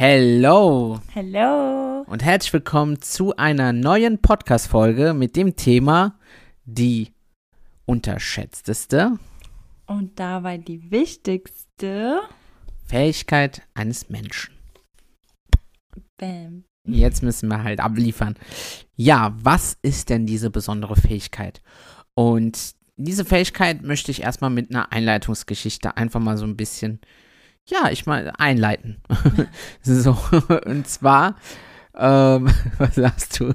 Hello Hello. und herzlich willkommen zu einer neuen Podcast-Folge mit dem Thema die unterschätzteste Und dabei die wichtigste. Fähigkeit eines Menschen. Bam. Jetzt müssen wir halt abliefern. Ja, was ist denn diese besondere Fähigkeit? Und diese Fähigkeit möchte ich erstmal mit einer Einleitungsgeschichte einfach mal so ein bisschen, ja, ich mal einleiten. so, und zwar, ähm, was sagst du?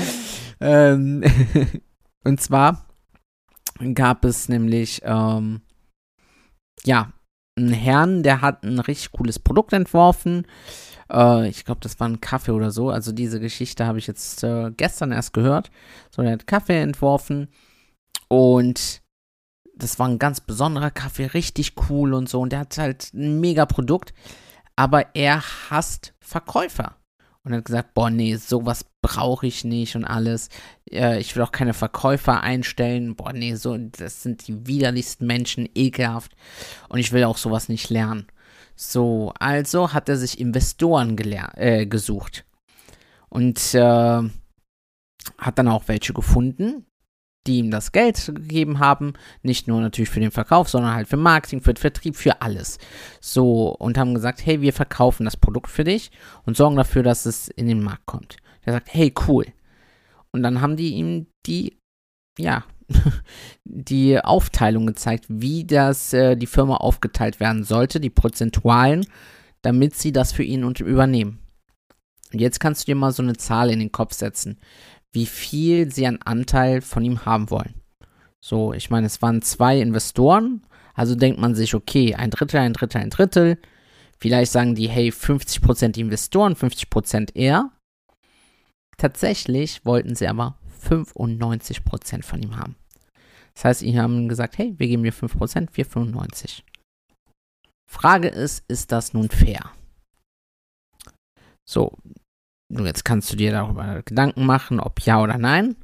ähm, und zwar gab es nämlich, ähm, ja, einen Herrn, der hat ein richtig cooles Produkt entworfen. Äh, ich glaube, das war ein Kaffee oder so. Also diese Geschichte habe ich jetzt äh, gestern erst gehört. So, der hat Kaffee entworfen und das war ein ganz besonderer Kaffee, richtig cool und so. Und der hat halt ein mega Produkt, aber er hasst Verkäufer. Und hat gesagt, boah, nee, sowas brauche ich nicht und alles. Äh, ich will auch keine Verkäufer einstellen. Boah, nee, so, das sind die widerlichsten Menschen, ekelhaft. Und ich will auch sowas nicht lernen. So, also hat er sich Investoren äh, gesucht. Und äh, hat dann auch welche gefunden, die ihm das Geld gegeben haben. Nicht nur natürlich für den Verkauf, sondern halt für Marketing, für Vertrieb, für alles. So, und haben gesagt, hey, wir verkaufen das Produkt für dich und sorgen dafür, dass es in den Markt kommt. Der sagt, hey, cool. Und dann haben die ihm die, ja, die Aufteilung gezeigt, wie das äh, die Firma aufgeteilt werden sollte, die Prozentualen, damit sie das für ihn und übernehmen. Und jetzt kannst du dir mal so eine Zahl in den Kopf setzen, wie viel sie an Anteil von ihm haben wollen. So, ich meine, es waren zwei Investoren, also denkt man sich, okay, ein Drittel, ein Drittel, ein Drittel. Vielleicht sagen die, hey, 50% die Investoren, 50% er. Tatsächlich wollten sie aber 95% von ihm haben. Das heißt, sie haben gesagt, hey, wir geben dir 5%, wir 95%. Frage ist, ist das nun fair? So, jetzt kannst du dir darüber Gedanken machen, ob ja oder nein.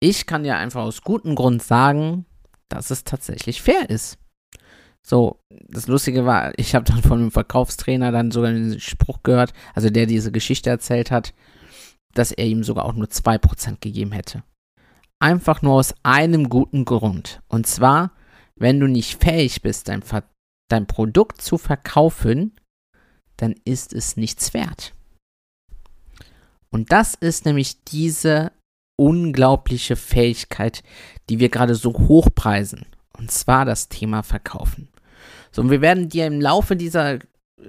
Ich kann dir einfach aus gutem Grund sagen, dass es tatsächlich fair ist. So, das Lustige war, ich habe dann von einem Verkaufstrainer dann sogar einen Spruch gehört, also der diese Geschichte erzählt hat, dass er ihm sogar auch nur 2% gegeben hätte. Einfach nur aus einem guten Grund. Und zwar, wenn du nicht fähig bist, dein, Ver dein Produkt zu verkaufen, dann ist es nichts wert. Und das ist nämlich diese unglaubliche Fähigkeit, die wir gerade so hochpreisen. Und zwar das Thema Verkaufen. So, und wir werden dir im Laufe dieser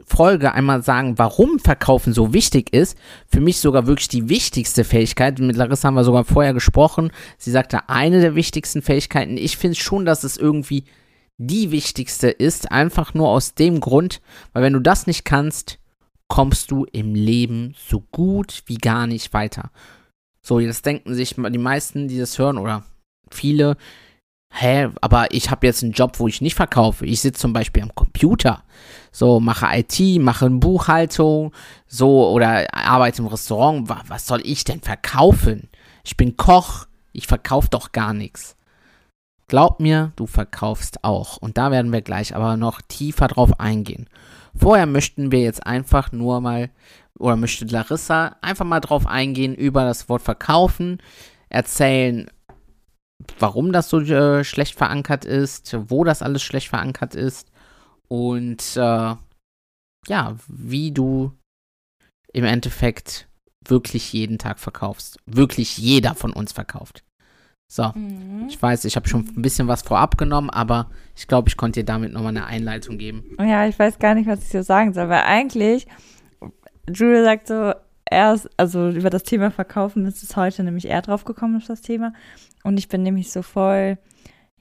Folge einmal sagen, warum Verkaufen so wichtig ist. Für mich sogar wirklich die wichtigste Fähigkeit. Mit Larissa haben wir sogar vorher gesprochen. Sie sagte, eine der wichtigsten Fähigkeiten. Ich finde schon, dass es irgendwie die wichtigste ist. Einfach nur aus dem Grund, weil wenn du das nicht kannst, kommst du im Leben so gut wie gar nicht weiter. So, jetzt denken sich die meisten, die das hören, oder viele, hä, aber ich habe jetzt einen Job, wo ich nicht verkaufe. Ich sitze zum Beispiel am Computer. So, mache IT, mache Buchhaltung, so, oder arbeite im Restaurant. Was soll ich denn verkaufen? Ich bin Koch, ich verkaufe doch gar nichts. Glaub mir, du verkaufst auch. Und da werden wir gleich aber noch tiefer drauf eingehen. Vorher möchten wir jetzt einfach nur mal, oder möchte Larissa einfach mal drauf eingehen über das Wort verkaufen, erzählen, warum das so äh, schlecht verankert ist, wo das alles schlecht verankert ist und äh, ja, wie du im Endeffekt wirklich jeden Tag verkaufst. Wirklich jeder von uns verkauft. So, Mhm. ich weiß, ich habe schon ein bisschen was vorab genommen, aber ich glaube, ich konnte dir damit nochmal eine Einleitung geben. Ja, ich weiß gar nicht, was ich so sagen soll, weil eigentlich, Julia sagt so, erst, also über das Thema Verkaufen ist es heute nämlich eher drauf gekommen, ist das Thema. Und ich bin nämlich so voll,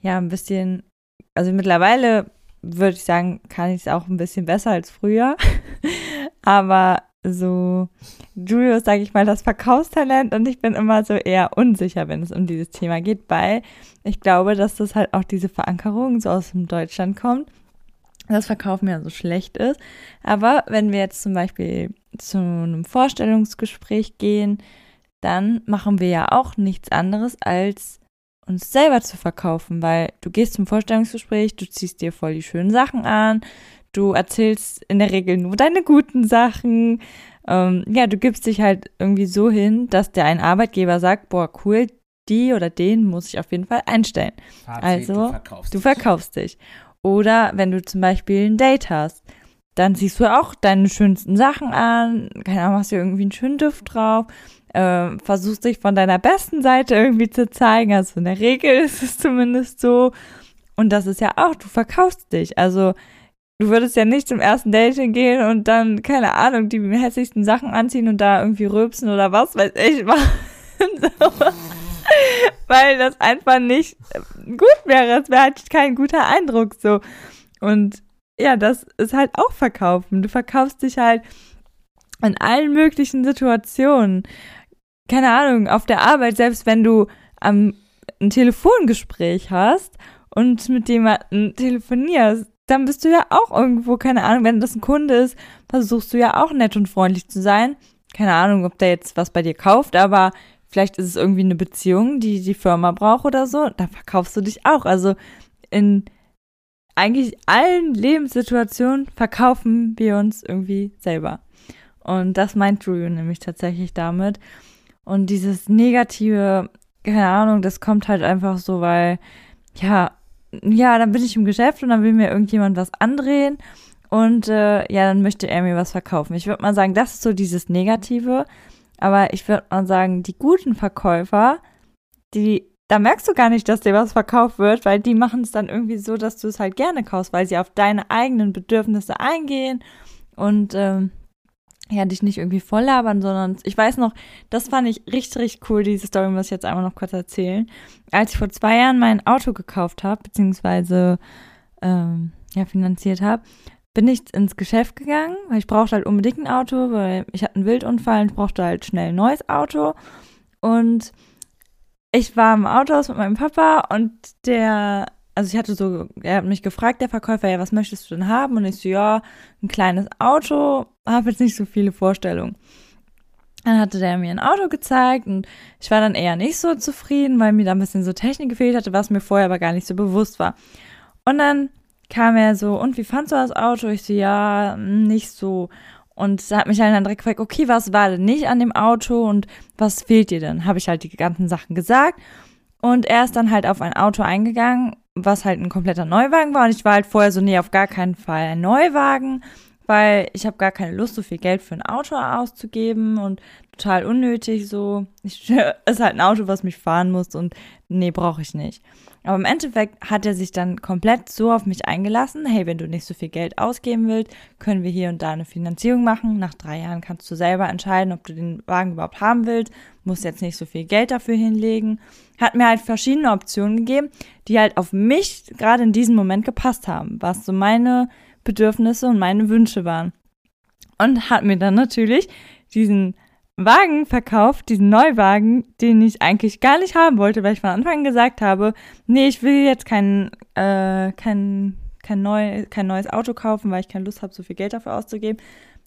ja, ein bisschen, also mittlerweile würde ich sagen, kann ich es auch ein bisschen besser als früher. Aber so, Julius, sage ich mal, das Verkaufstalent und ich bin immer so eher unsicher, wenn es um dieses Thema geht, weil ich glaube, dass das halt auch diese Verankerung so aus dem Deutschland kommt, dass Verkaufen ja so schlecht ist. Aber wenn wir jetzt zum Beispiel zu einem Vorstellungsgespräch gehen, dann machen wir ja auch nichts anderes als uns selber zu verkaufen, weil du gehst zum Vorstellungsgespräch, du ziehst dir voll die schönen Sachen an, du erzählst in der Regel nur deine guten Sachen. Ähm, ja, du gibst dich halt irgendwie so hin, dass der ein Arbeitgeber sagt, boah, cool, die oder den muss ich auf jeden Fall einstellen. Fazit, also, du verkaufst, du verkaufst dich. Oder wenn du zum Beispiel ein Date hast, dann siehst du auch deine schönsten Sachen an, keine Ahnung, hast du irgendwie einen schönen Duft drauf, äh, versuchst dich von deiner besten Seite irgendwie zu zeigen. Also in der Regel ist es zumindest so. Und das ist ja auch, du verkaufst dich. Also du würdest ja nicht zum ersten Dating gehen und dann, keine Ahnung, die hässlichsten Sachen anziehen und da irgendwie rülpsen oder was weiß ich machen. so. Weil das einfach nicht gut wäre. Es wäre halt kein guter Eindruck so. Und ja, das ist halt auch verkaufen. Du verkaufst dich halt in allen möglichen Situationen. Keine Ahnung, auf der Arbeit, selbst wenn du am, ein Telefongespräch hast und mit jemandem telefonierst, dann bist du ja auch irgendwo, keine Ahnung, wenn das ein Kunde ist, versuchst du ja auch nett und freundlich zu sein. Keine Ahnung, ob der jetzt was bei dir kauft, aber vielleicht ist es irgendwie eine Beziehung, die die Firma braucht oder so, dann verkaufst du dich auch. Also in eigentlich allen Lebenssituationen verkaufen wir uns irgendwie selber. Und das meint Drew nämlich tatsächlich damit. Und dieses negative, keine Ahnung, das kommt halt einfach so, weil, ja, ja, dann bin ich im Geschäft und dann will mir irgendjemand was andrehen und äh, ja, dann möchte er mir was verkaufen. Ich würde mal sagen, das ist so dieses Negative. Aber ich würde mal sagen, die guten Verkäufer, die da merkst du gar nicht, dass dir was verkauft wird, weil die machen es dann irgendwie so, dass du es halt gerne kaufst, weil sie auf deine eigenen Bedürfnisse eingehen und ähm, ja, dich nicht irgendwie voll labern, sondern ich weiß noch, das fand ich richtig, richtig cool, diese Story muss ich jetzt einmal noch kurz erzählen. Als ich vor zwei Jahren mein Auto gekauft habe, beziehungsweise ähm, ja, finanziert habe, bin ich ins Geschäft gegangen, weil ich brauchte halt unbedingt ein Auto, weil ich hatte einen Wildunfall und brauchte halt schnell ein neues Auto. Und ich war im Autohaus mit meinem Papa und der, also ich hatte so, er hat mich gefragt, der Verkäufer, ja, was möchtest du denn haben? Und ich so, ja, ein kleines Auto, habe jetzt nicht so viele Vorstellungen. Dann hatte der mir ein Auto gezeigt und ich war dann eher nicht so zufrieden, weil mir da ein bisschen so Technik gefehlt hatte, was mir vorher aber gar nicht so bewusst war. Und dann kam er so, und wie fandst du das Auto? Ich so, ja, nicht so. Und da hat mich dann direkt gefragt, okay, was war denn nicht an dem Auto und was fehlt dir denn? Habe ich halt die ganzen Sachen gesagt. Und er ist dann halt auf ein Auto eingegangen, was halt ein kompletter Neuwagen war. Und ich war halt vorher so, nee, auf gar keinen Fall ein Neuwagen, weil ich habe gar keine Lust, so viel Geld für ein Auto auszugeben und total unnötig so. Ich, ist halt ein Auto, was mich fahren muss und nee, brauche ich nicht. Aber im Endeffekt hat er sich dann komplett so auf mich eingelassen, hey, wenn du nicht so viel Geld ausgeben willst, können wir hier und da eine Finanzierung machen. Nach drei Jahren kannst du selber entscheiden, ob du den Wagen überhaupt haben willst, musst jetzt nicht so viel Geld dafür hinlegen. Hat mir halt verschiedene Optionen gegeben, die halt auf mich gerade in diesem Moment gepasst haben, was so meine Bedürfnisse und meine Wünsche waren. Und hat mir dann natürlich diesen Wagen verkauft, diesen Neuwagen, den ich eigentlich gar nicht haben wollte, weil ich von Anfang an gesagt habe, nee, ich will jetzt kein, äh, kein, kein, neu, kein neues Auto kaufen, weil ich keine Lust habe, so viel Geld dafür auszugeben.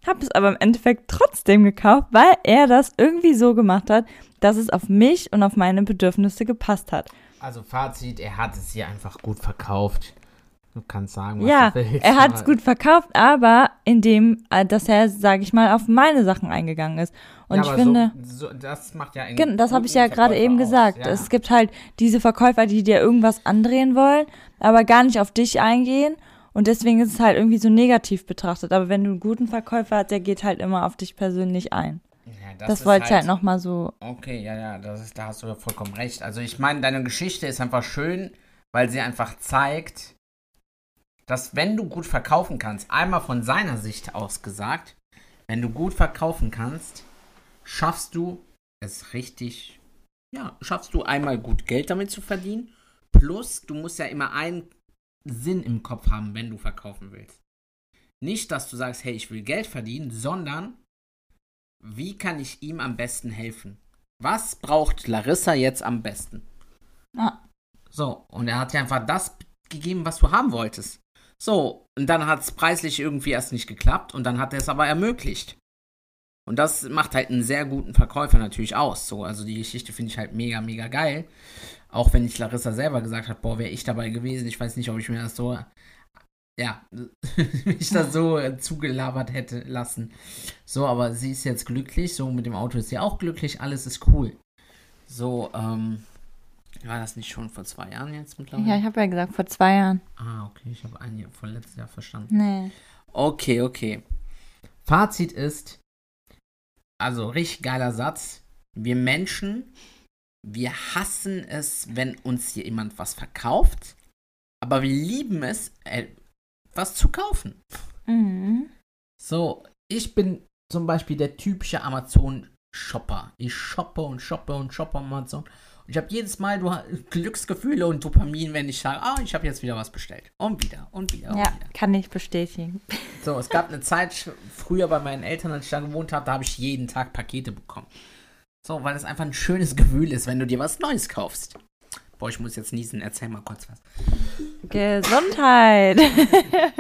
Habe es aber im Endeffekt trotzdem gekauft, weil er das irgendwie so gemacht hat, dass es auf mich und auf meine Bedürfnisse gepasst hat. Also Fazit, er hat es hier einfach gut verkauft. Du kannst sagen, was ja, du willst. Er hat es gut verkauft, aber indem, äh, dass er, sage ich mal, auf meine Sachen eingegangen ist. Und ja, ich finde. So, so, das macht ja einen Das habe ich ja gerade eben gesagt. Ja. Es gibt halt diese Verkäufer, die dir irgendwas andrehen wollen, aber gar nicht auf dich eingehen. Und deswegen ist es halt irgendwie so negativ betrachtet. Aber wenn du einen guten Verkäufer hast, der geht halt immer auf dich persönlich ein. Ja, das, das wollte ich halt, halt nochmal so. Okay, ja, ja, das ist, da hast du ja vollkommen recht. Also ich meine, deine Geschichte ist einfach schön, weil sie einfach zeigt, dass wenn du gut verkaufen kannst, einmal von seiner Sicht aus gesagt, wenn du gut verkaufen kannst, schaffst du es richtig, ja, schaffst du einmal gut Geld damit zu verdienen, Plus, du musst ja immer einen Sinn im Kopf haben, wenn du verkaufen willst. Nicht, dass du sagst, hey, ich will Geld verdienen, sondern wie kann ich ihm am besten helfen? Was braucht Larissa jetzt am besten? Ah. So, und er hat dir einfach das gegeben, was du haben wolltest. So, und dann hat es preislich irgendwie erst nicht geklappt und dann hat er es aber ermöglicht. Und das macht halt einen sehr guten Verkäufer natürlich aus. So, also die Geschichte finde ich halt mega, mega geil. Auch wenn ich Larissa selber gesagt habe, boah, wäre ich dabei gewesen. Ich weiß nicht, ob ich mir das so, ja, mich das so äh, zugelabert hätte lassen. So, aber sie ist jetzt glücklich. So, mit dem Auto ist sie auch glücklich. Alles ist cool. So, ähm, war das nicht schon vor zwei Jahren jetzt mittlerweile? Ja, ich habe ja gesagt, vor zwei Jahren. Ah, okay. Ich habe ein Jahr vor letztes Jahr verstanden. Nee. Okay, okay. Fazit ist, also richtig geiler Satz. Wir Menschen, wir hassen es, wenn uns hier jemand was verkauft, aber wir lieben es, etwas zu kaufen. Mhm. So, ich bin zum Beispiel der typische Amazon-Shopper. Ich shoppe und shoppe und shoppe Amazon. Und ich habe jedes Mal du, Glücksgefühle und Dopamin, wenn ich sage, ah, ich habe jetzt wieder was bestellt. Und wieder und wieder und Ja, wieder. kann ich bestätigen. So, es gab eine Zeit früher bei meinen Eltern, als ich da gewohnt habe, da habe ich jeden Tag Pakete bekommen. So, weil es einfach ein schönes Gefühl ist, wenn du dir was Neues kaufst. Boah, ich muss jetzt niesen, erzähl mal kurz was. Gesundheit.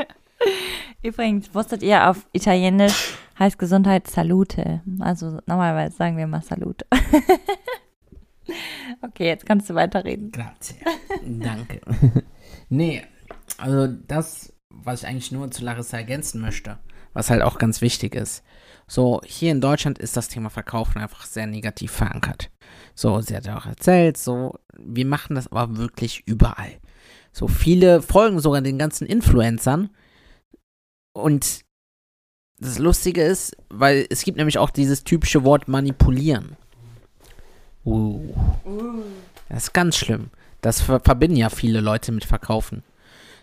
Übrigens, wusstet ihr, auf Italienisch heißt Gesundheit Salute. Also normalerweise sagen wir mal Salute. okay, jetzt kannst du weiterreden. Grazie. Danke. nee, also das, was ich eigentlich nur zu Larissa ergänzen möchte, was halt auch ganz wichtig ist. So, hier in Deutschland ist das Thema Verkaufen einfach sehr negativ verankert. So, sie hat ja auch erzählt, so, wir machen das aber wirklich überall. So, viele folgen sogar den ganzen Influencern. Und das Lustige ist, weil es gibt nämlich auch dieses typische Wort manipulieren. Uh. Das ist ganz schlimm. Das ver verbinden ja viele Leute mit Verkaufen.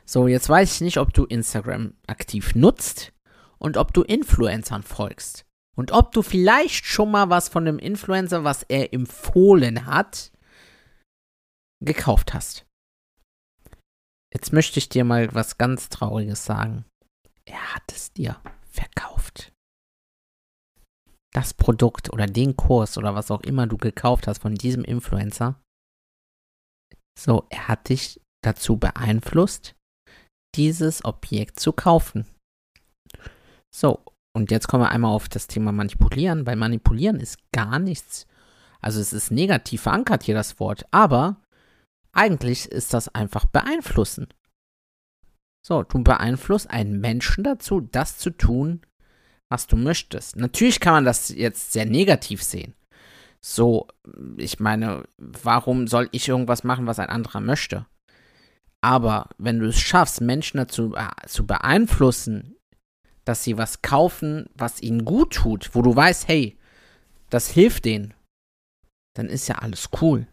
So, jetzt weiß ich nicht, ob du Instagram aktiv nutzt und ob du Influencern folgst. Und ob du vielleicht schon mal was von dem Influencer, was er empfohlen hat, gekauft hast. Jetzt möchte ich dir mal was ganz Trauriges sagen. Er hat es dir verkauft. Das Produkt oder den Kurs oder was auch immer du gekauft hast von diesem Influencer. So, er hat dich dazu beeinflusst, dieses Objekt zu kaufen. So, und jetzt kommen wir einmal auf das Thema Manipulieren. Bei Manipulieren ist gar nichts. Also es ist negativ verankert hier das Wort, aber eigentlich ist das einfach beeinflussen. So, du beeinflusst einen Menschen dazu, das zu tun, was du möchtest. Natürlich kann man das jetzt sehr negativ sehen. So, ich meine, warum soll ich irgendwas machen, was ein anderer möchte? Aber wenn du es schaffst, Menschen dazu äh, zu beeinflussen, dass sie was kaufen, was ihnen gut tut, wo du weißt, hey, das hilft denen, dann ist ja alles cool.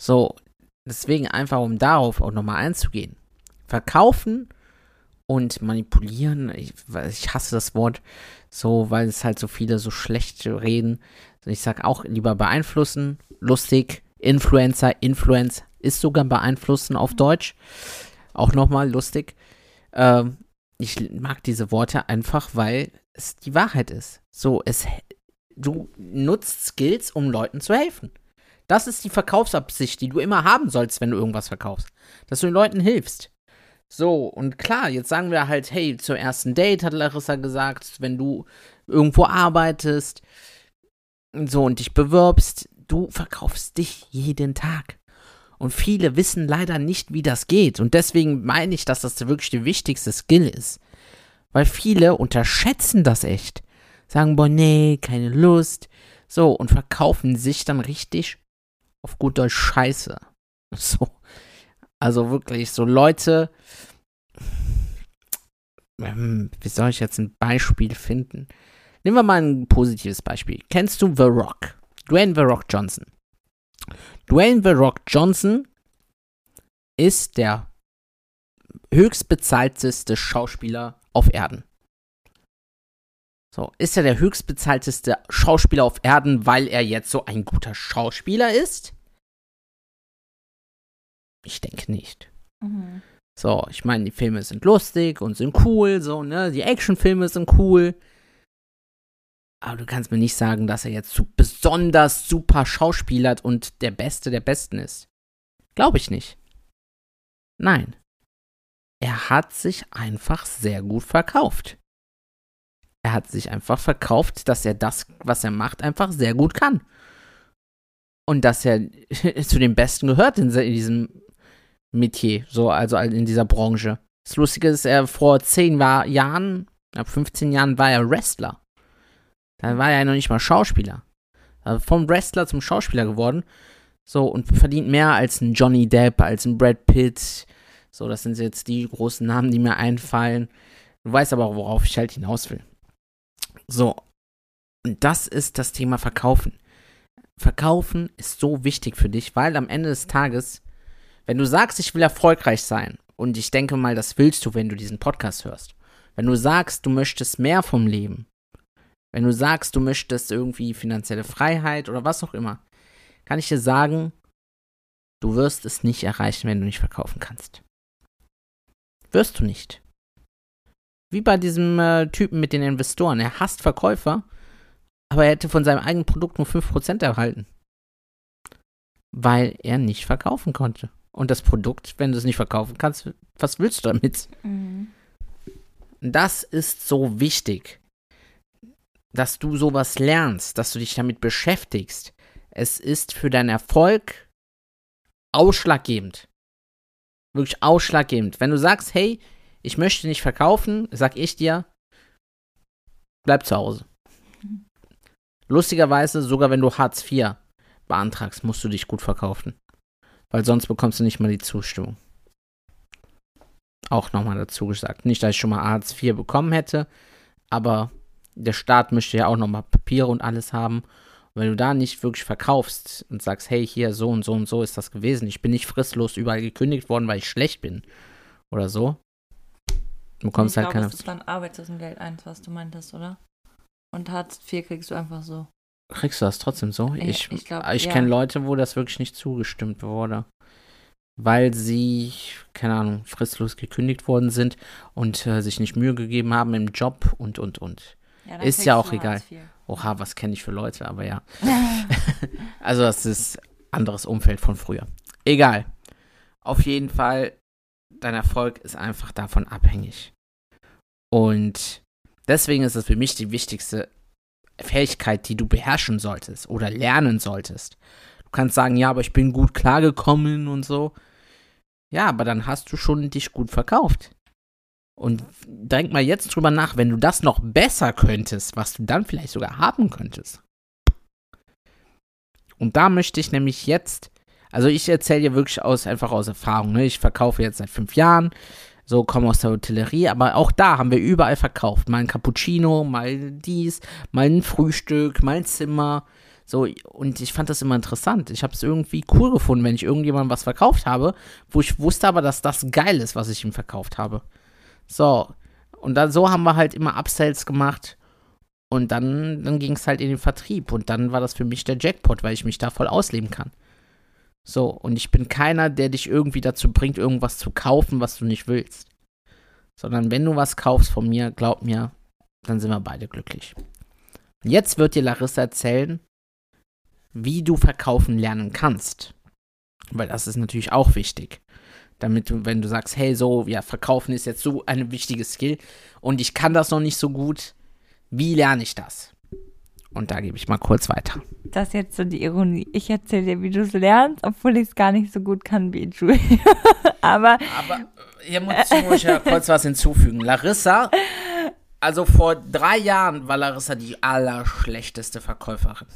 So, deswegen einfach, um darauf auch nochmal einzugehen. Verkaufen und manipulieren, ich, ich, hasse das Wort so, weil es halt so viele so schlecht reden. Ich sag auch lieber beeinflussen, lustig, Influencer, Influence ist sogar beeinflussen auf Deutsch. Auch nochmal lustig. Ähm, ich mag diese Worte einfach, weil es die Wahrheit ist. So, es, du nutzt Skills, um Leuten zu helfen. Das ist die Verkaufsabsicht, die du immer haben sollst, wenn du irgendwas verkaufst. Dass du den Leuten hilfst. So, und klar, jetzt sagen wir halt, hey, zum ersten Date hat Larissa gesagt, wenn du irgendwo arbeitest, so und dich bewirbst, du verkaufst dich jeden Tag. Und viele wissen leider nicht, wie das geht. Und deswegen meine ich, dass das wirklich der wichtigste Skill ist. Weil viele unterschätzen das echt. Sagen, boah, nee, keine Lust. So, und verkaufen sich dann richtig auf gut Deutsch Scheiße. So. Also wirklich, so Leute. Ähm, wie soll ich jetzt ein Beispiel finden? Nehmen wir mal ein positives Beispiel. Kennst du The Rock? Dwayne The Rock Johnson. Dwayne The Rock Johnson ist der höchstbezahlteste Schauspieler auf Erden. So, ist er der höchstbezahlteste Schauspieler auf Erden, weil er jetzt so ein guter Schauspieler ist? Ich denke nicht. Mhm. So, ich meine, die Filme sind lustig und sind cool, so, ne? Die Actionfilme sind cool. Aber du kannst mir nicht sagen, dass er jetzt so besonders super schauspielert und der Beste der Besten ist. Glaube ich nicht. Nein. Er hat sich einfach sehr gut verkauft. Er hat sich einfach verkauft, dass er das, was er macht, einfach sehr gut kann. Und dass er zu den Besten gehört in, in diesem Metier, so, also in dieser Branche. Das Lustige ist, er vor zehn Jahren, ab 15 Jahren war er Wrestler. Da war er noch nicht mal Schauspieler. Also vom Wrestler zum Schauspieler geworden. So, und verdient mehr als ein Johnny Depp, als ein Brad Pitt. So, das sind jetzt die großen Namen, die mir einfallen. Du weißt aber worauf ich halt hinaus will. So. Und das ist das Thema Verkaufen. Verkaufen ist so wichtig für dich, weil am Ende des Tages, wenn du sagst, ich will erfolgreich sein, und ich denke mal, das willst du, wenn du diesen Podcast hörst. Wenn du sagst, du möchtest mehr vom Leben, wenn du sagst, du möchtest irgendwie finanzielle Freiheit oder was auch immer, kann ich dir sagen, du wirst es nicht erreichen, wenn du nicht verkaufen kannst. Wirst du nicht. Wie bei diesem äh, Typen mit den Investoren. Er hasst Verkäufer, aber er hätte von seinem eigenen Produkt nur 5% erhalten. Weil er nicht verkaufen konnte. Und das Produkt, wenn du es nicht verkaufen kannst, was willst du damit? Mhm. Das ist so wichtig dass du sowas lernst, dass du dich damit beschäftigst. Es ist für deinen Erfolg ausschlaggebend. Wirklich ausschlaggebend. Wenn du sagst, hey, ich möchte nicht verkaufen, sag ich dir, bleib zu Hause. Lustigerweise, sogar wenn du Hartz IV beantragst, musst du dich gut verkaufen. Weil sonst bekommst du nicht mal die Zustimmung. Auch nochmal dazu gesagt. Nicht, dass ich schon mal Hartz IV bekommen hätte, aber der Staat möchte ja auch nochmal Papiere und alles haben. Und wenn du da nicht wirklich verkaufst und sagst, hey, hier so und so und so ist das gewesen, ich bin nicht fristlos überall gekündigt worden, weil ich schlecht bin oder so, du bekommst ich halt glaube, keine. Das ist dann Arbeitslosengeld 1, was du meintest, oder? Und Hartz IV kriegst du einfach so. Kriegst du das trotzdem so? Ja, Ich, ich glaub, ich ja. kenne Leute, wo das wirklich nicht zugestimmt wurde. Weil sie, keine Ahnung, fristlos gekündigt worden sind und äh, sich nicht Mühe gegeben haben im Job und, und, und. Ja, Ist ja auch egal. Oha, was kenne ich für Leute, aber ja. Also das ist anderes Umfeld von früher. Egal. Auf jeden Fall, dein Erfolg ist einfach davon abhängig. Und deswegen ist es für mich die wichtigste Fähigkeit, die du beherrschen solltest oder lernen solltest. Du kannst sagen, ja, aber ich bin gut klargekommen und so. Ja, aber dann hast du schon dich gut verkauft. Und denk mal jetzt drüber nach, wenn du das noch besser könntest, was du dann vielleicht sogar haben könntest. Und da möchte ich nämlich jetzt, also ich erzähle dir wirklich aus, einfach aus Erfahrung. Ne? Ich verkaufe jetzt seit fünf Jahren, so komme aus der Hotellerie, aber auch da haben wir überall verkauft. Mal ein Cappuccino, mal dies, mal ein Frühstück, mal ein Zimmer. So, und ich fand das immer interessant. Ich habe es irgendwie cool gefunden, wenn ich irgendjemandem was verkauft habe, wo ich wusste aber, dass das geil ist, was ich ihm verkauft habe. So, und dann so haben wir halt immer Upsells gemacht. Und dann, dann ging es halt in den Vertrieb. Und dann war das für mich der Jackpot, weil ich mich da voll ausleben kann. So, und ich bin keiner, der dich irgendwie dazu bringt, irgendwas zu kaufen, was du nicht willst. Sondern wenn du was kaufst von mir, glaub mir, dann sind wir beide glücklich. Und jetzt wird dir Larissa erzählen, wie du verkaufen lernen kannst. Weil das ist natürlich auch wichtig. Damit du, wenn du sagst, hey, so, ja, verkaufen ist jetzt so eine wichtige Skill und ich kann das noch nicht so gut, wie lerne ich das? Und da gebe ich mal kurz weiter. Das ist jetzt so die Ironie. Ich erzähle dir, wie du es lernst, obwohl ich es gar nicht so gut kann wie Julia. Aber Aber hier muss, ich ja kurz was hinzufügen. Larissa, also vor drei Jahren war Larissa die allerschlechteste Verkäuferin.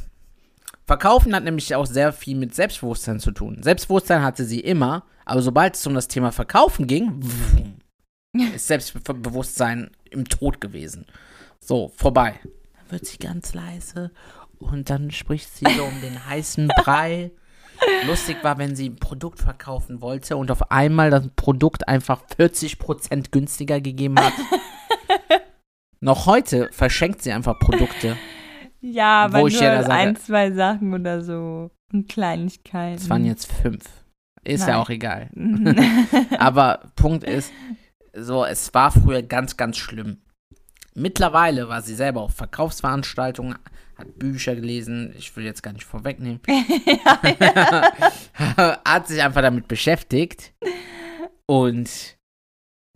Verkaufen hat nämlich auch sehr viel mit Selbstbewusstsein zu tun. Selbstbewusstsein hatte sie immer, aber sobald es um das Thema Verkaufen ging, ist Selbstbewusstsein im Tod gewesen. So, vorbei. Wird sie ganz leise und dann spricht sie so um den heißen Brei. Lustig war, wenn sie ein Produkt verkaufen wollte und auf einmal das Produkt einfach 40% günstiger gegeben hat. Noch heute verschenkt sie einfach Produkte. ja, aber ich nur ja sage- ein, zwei Sachen oder so. Und Kleinigkeiten. Es waren jetzt fünf. Ist Nein. ja auch egal. Aber Punkt ist, so, es war früher ganz, ganz schlimm. Mittlerweile war sie selber auf Verkaufsveranstaltungen, hat Bücher gelesen, ich will jetzt gar nicht vorwegnehmen, hat sich einfach damit beschäftigt und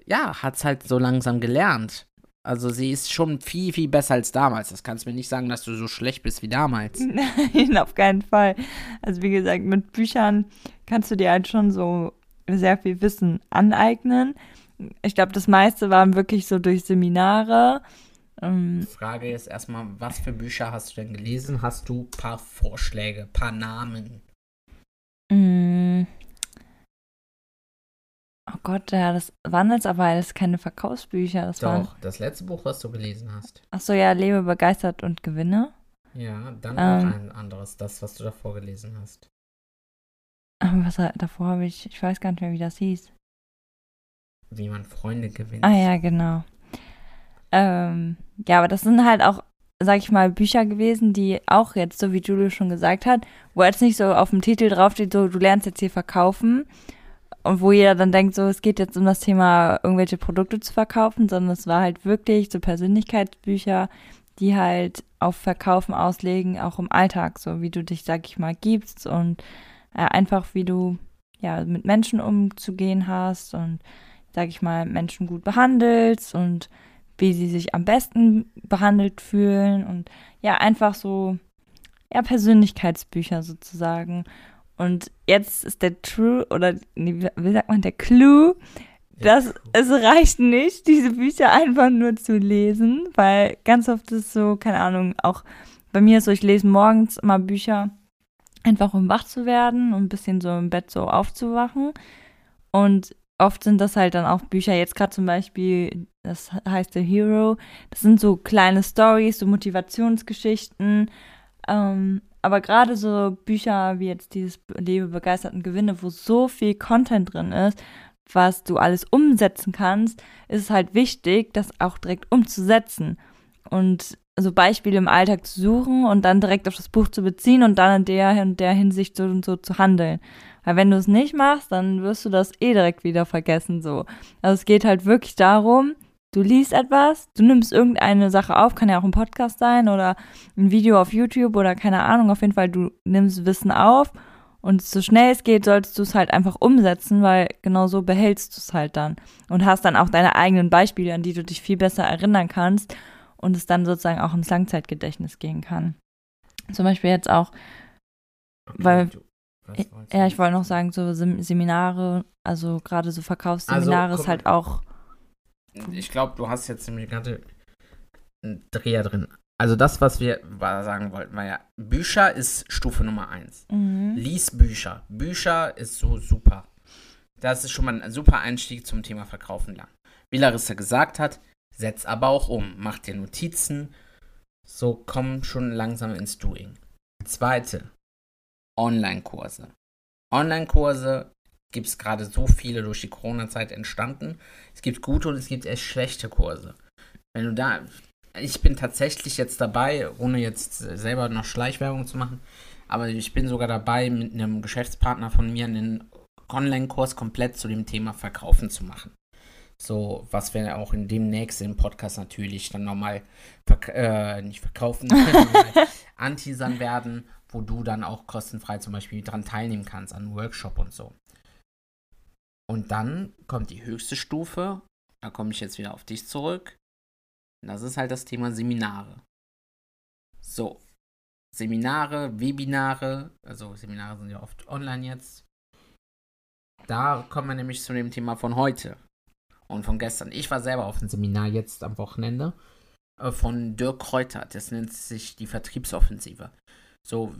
ja, hat es halt so langsam gelernt. Also sie ist schon viel, viel besser als damals. Das kannst du mir nicht sagen, dass du so schlecht bist wie damals. Nein, auf keinen Fall. Also wie gesagt, mit Büchern kannst du dir halt schon so sehr viel Wissen aneignen. Ich glaube, das meiste waren wirklich so durch Seminare. Ähm, Frage ist erstmal, was für Bücher hast du denn gelesen? Hast du ein paar Vorschläge, paar Namen? mh. oh Gott, ja, das waren jetzt aber alles keine Verkaufsbücher. Das waren, Doch, das letzte Buch, was du gelesen hast. ach so, ja, Lebe begeistert und gewinne. Ja, dann Ähm. auch ein anderes, das, was du davor gelesen hast. Aber was davor habe ich, ich weiß gar nicht mehr, wie das hieß. Wie man Freunde gewinnt. Ah ja, genau. Ähm, ja, aber das sind halt auch, sag ich mal, Bücher gewesen, die auch jetzt, so wie Julio schon gesagt hat, wo jetzt nicht so auf dem Titel draufsteht, so du lernst jetzt hier verkaufen und wo jeder dann denkt, so es geht jetzt um das Thema, irgendwelche Produkte zu verkaufen, sondern es war halt wirklich so Persönlichkeitsbücher, die halt auf Verkaufen auslegen, auch im Alltag, so wie du dich, sag ich mal, gibst und äh, einfach wie du ja mit Menschen umzugehen hast und sag ich mal, Menschen gut behandelst und wie sie sich am besten behandelt fühlen und ja, einfach so, ja, Persönlichkeitsbücher sozusagen. Und jetzt ist der True, oder nee, wie sagt man, der Clou, dass es reicht nicht, diese Bücher einfach nur zu lesen, weil ganz oft ist so, keine Ahnung, auch bei mir ist so, ich lese morgens immer Bücher, einfach um wach zu werden und ein bisschen so im Bett so aufzuwachen. Und oft sind das halt dann auch Bücher, jetzt gerade zum Beispiel, das heißt The Hero, das sind so kleine Stories, so Motivationsgeschichten. Ähm, aber gerade so Bücher wie jetzt dieses Lebe begeistert und gewinne, wo so viel Content drin ist, was du alles umsetzen kannst, ist es halt wichtig, das auch direkt umzusetzen. Und so Beispiele im Alltag zu suchen und dann direkt auf das Buch zu beziehen und dann in der und der Hinsicht so und so zu handeln. Weil wenn du es nicht machst, dann wirst du das eh direkt wieder vergessen so. Also es geht halt wirklich darum, du liest etwas, du nimmst irgendeine Sache auf, kann ja auch ein Podcast sein oder ein Video auf YouTube oder keine Ahnung, auf jeden Fall du nimmst Wissen auf und so schnell es geht, solltest du es halt einfach umsetzen, weil genau so behältst du es halt dann und hast dann auch deine eigenen Beispiele, an die du dich viel besser erinnern kannst und es dann sozusagen auch ins Langzeitgedächtnis gehen kann. Zum Beispiel jetzt auch, weil- du ja, ich wollte noch sagen? so Sem Seminare, also gerade so Verkaufsseminare Also, ist guck halt auch, Ich glaube, du hast jetzt nämlich gerade einen Dreher drin. Also das, was wir sagen wollten, war ja, Bücher ist Stufe Nummer eins. mhm. Lies Bücher. Bücher ist so super. Das ist schon mal ein super Einstieg zum Thema Verkaufen lernen. Wie Larissa gesagt hat, setz aber auch um. Mach dir Notizen. So komm schon langsam ins Doing. Zweite, Online-Kurse. Online-Kurse gibt es gerade so viele durch die Corona-Zeit entstanden. Es gibt gute und es gibt echt schlechte Kurse. Wenn du da, ich bin tatsächlich jetzt dabei, ohne jetzt selber noch Schleichwerbung zu machen, aber ich bin sogar dabei, mit einem Geschäftspartner von mir einen Online-Kurs komplett zu dem Thema Verkaufen zu machen. So, was wir auch in demnächst im Podcast natürlich dann nochmal verk äh, nicht verkaufen, anteasern werden, wo du dann auch kostenfrei zum Beispiel dran teilnehmen kannst, an einem Workshop und so. Und dann kommt die höchste Stufe, da komme ich jetzt wieder auf dich zurück. Das ist halt das Thema Seminare. So, Seminare, Webinare, also Seminare sind ja oft online jetzt. Da kommen wir nämlich zu dem Thema von heute und von gestern. Ich war selber auf einem Seminar jetzt am Wochenende äh, von Dirk Kräuter. Das nennt sich die Vertriebsoffensive. So,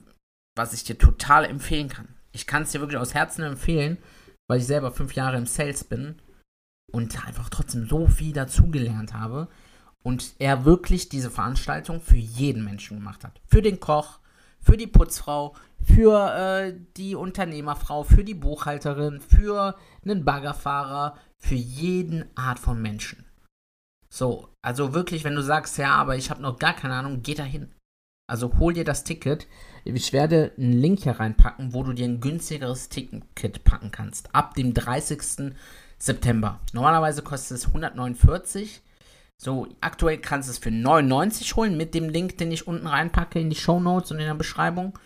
was ich dir total empfehlen kann. Ich kann es dir wirklich aus Herzen empfehlen, weil ich selber fünf Jahre im Sales bin und einfach trotzdem so viel dazugelernt habe. Und er wirklich diese Veranstaltung für jeden Menschen gemacht hat. Für den Koch, für die Putzfrau, für äh, die Unternehmerfrau, für die Buchhalterin, für einen Baggerfahrer, für jeden Art von Menschen. So, also wirklich, wenn du sagst, ja, aber ich habe noch gar keine Ahnung, geh da hin. Also hol dir das Ticket. Ich werde einen Link hier reinpacken, wo du dir ein günstigeres Ticket packen kannst. Ab dem 30. September. Normalerweise kostet es 149. So, aktuell kannst du es für 99 holen mit dem Link, den ich unten reinpacke in die Show Notes und in der Beschreibung.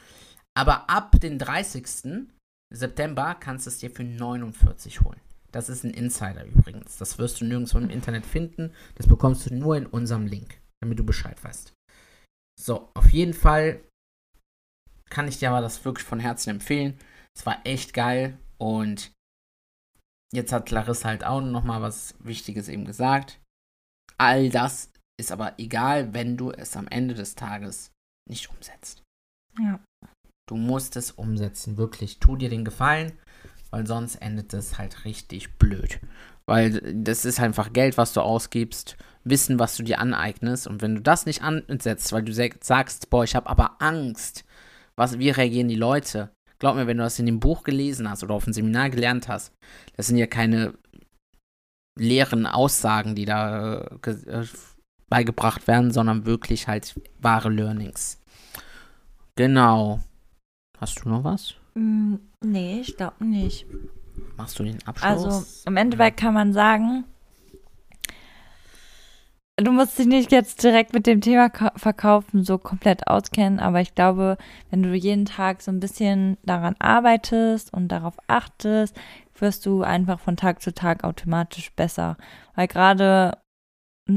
Aber ab dem 30. September kannst du es dir für 49 holen. Das ist ein Insider übrigens. Das wirst du nirgendwo im Internet finden. Das bekommst du nur in unserem Link, damit du Bescheid weißt. So, auf jeden Fall kann ich dir aber das wirklich von Herzen empfehlen. Es war echt geil und jetzt hat Clarissa halt auch noch mal was Wichtiges eben gesagt. All das ist aber egal, wenn du es am Ende des Tages nicht umsetzt. Ja. Du musst es umsetzen, wirklich. Tu dir den Gefallen, weil sonst endet es halt richtig blöd. Weil das ist einfach Geld, was du ausgibst, Wissen, was du dir aneignest. Und wenn du das nicht ansetzt, weil du sagst, boah, ich habe aber Angst, was, wie reagieren die Leute? Glaub mir, wenn du das in dem Buch gelesen hast oder auf dem Seminar gelernt hast, das sind ja keine leeren Aussagen, die da äh, beigebracht werden, sondern wirklich halt wahre Learnings. Genau. Hast du noch was? Mm, nee, ich glaube nicht. Machst du den Abschluss? Also im Endeffekt kann man sagen, du musst dich nicht jetzt direkt mit dem Thema Verkaufen so komplett auskennen, aber ich glaube, wenn du jeden Tag so ein bisschen daran arbeitest und darauf achtest, wirst du einfach von Tag zu Tag automatisch besser. Weil gerade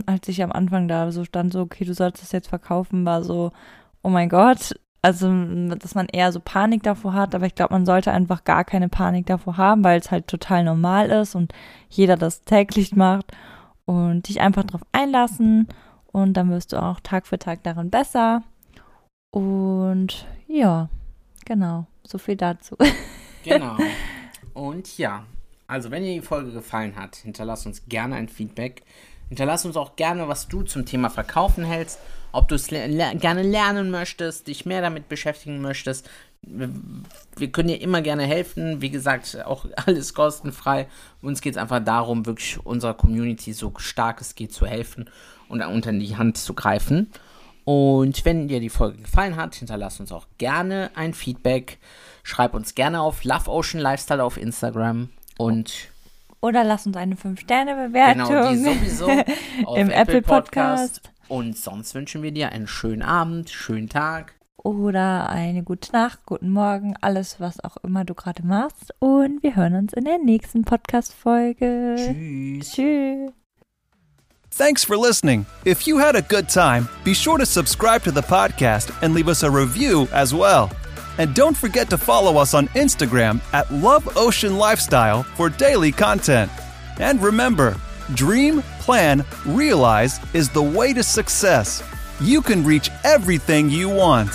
als ich am Anfang da so stand, so, okay, du sollst das jetzt verkaufen, war so, oh mein Gott, also dass man eher so Panik davor hat, aber ich glaube, man sollte einfach gar keine Panik davor haben, weil es halt total normal ist und jeder das täglich macht und dich einfach darauf einlassen und dann wirst du auch Tag für Tag darin besser. Und ja, genau, so viel dazu. Genau. Und ja, also wenn dir die Folge gefallen hat, hinterlass uns gerne ein Feedback. Hinterlass uns auch gerne, was du zum Thema Verkaufen hältst, ob du es le gerne lernen möchtest, dich mehr damit beschäftigen möchtest. Wir, wir können dir immer gerne helfen. Wie gesagt, auch alles kostenfrei. Uns geht es einfach darum, wirklich unserer Community so stark es geht zu helfen und unter die Hand zu greifen. Und wenn dir die Folge gefallen hat, hinterlass uns auch gerne ein Feedback. Schreib uns gerne auf Love Ocean Lifestyle auf Instagram und oder lass uns eine 5-Sterne-Bewertung. Genau, die sowieso im Apple, Apple Podcast. Podcast. Und sonst wünschen wir dir einen schönen Abend, schönen Tag. Oder eine gute Nacht, guten Morgen, alles, was auch immer du gerade machst. Und wir hören uns in der nächsten Podcast-Folge. Tschüss. Tschüss. Thanks for listening. If you had a good time, be sure to subscribe to the podcast and leave us a review as well. And don't forget to follow us on Instagram at Love Ocean Lifestyle for daily content. And remember, dream, plan, realize is the way to success. You can reach everything you want.